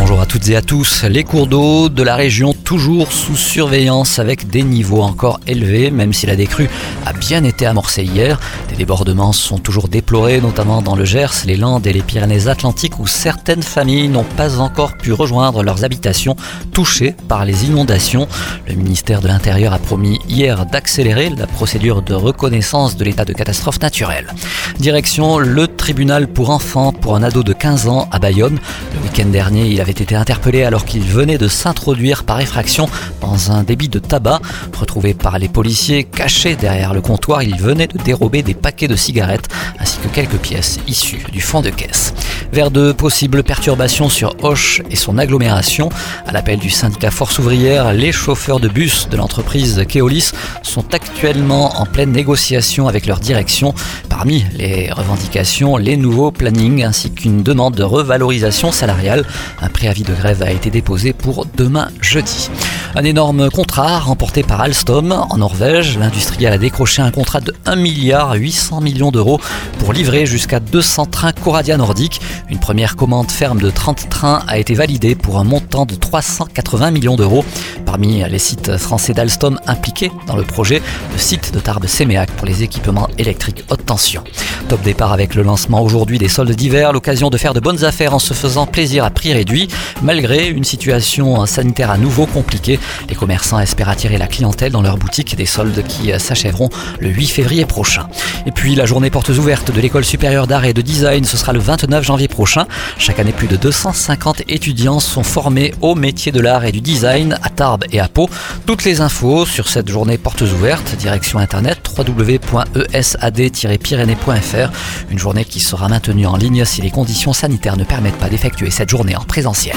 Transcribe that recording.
Bonjour à toutes et à tous. Les cours d'eau de la région toujours sous surveillance avec des niveaux encore élevés, même si la décrue a bien été amorcée hier. Des débordements sont toujours déplorés, notamment dans le Gers, les Landes et les Pyrénées-Atlantiques, où certaines familles n'ont pas encore pu rejoindre leurs habitations touchées par les inondations. Le ministère de l'Intérieur a promis hier d'accélérer la procédure de reconnaissance de l'état de catastrophe naturelle. Direction le tribunal pour enfants pour un ado de 15 ans à Bayonne. Le week-end dernier, il avait été interpellé alors qu'il venait de s'introduire par effraction dans un débit de tabac. Retrouvé par les policiers caché derrière le comptoir, il venait de dérober des paquets de cigarettes ainsi que quelques pièces issues du fond de caisse. Vers de possibles perturbations sur Hoche et son agglomération, à l'appel du syndicat Force ouvrière, les chauffeurs de bus de l'entreprise Keolis sont actuellement en pleine négociation avec leur direction. Parmi les revendications, les nouveaux plannings ainsi qu'une demande de revalorisation salariale. Un préavis de grève a été déposé pour demain jeudi. Un énorme contrat remporté par Alstom en Norvège. L'industriel a décroché un contrat de 1 milliard 800 millions d'euros pour livrer jusqu'à 200 trains Coradia nordiques. Une première commande ferme de 30 trains a été validée pour un montant de 380 millions d'euros. Parmi les sites français d'Alstom impliqués dans le projet, le site de Tarbes-Séméac pour les équipements électriques haute tension. Top départ avec le lancement aujourd'hui des soldes d'hiver, l'occasion de faire de bonnes affaires en se faisant plaisir à prix réduit. Malgré une situation sanitaire à nouveau compliquée, les commerçants espèrent attirer la clientèle dans leurs boutiques, des soldes qui s'achèveront le 8 février prochain. Et puis la journée portes ouvertes de l'école supérieure d'art et de design, ce sera le 29 janvier prochain. Chaque année, plus de 250 étudiants sont formés au métier de l'art et du design à Tarbes et à Pau. Toutes les infos sur cette journée portes ouvertes, direction internet www.esad-pyrénées.fr. Une journée qui sera maintenue en ligne si les conditions sanitaires ne permettent pas d'effectuer cette journée en présentiel.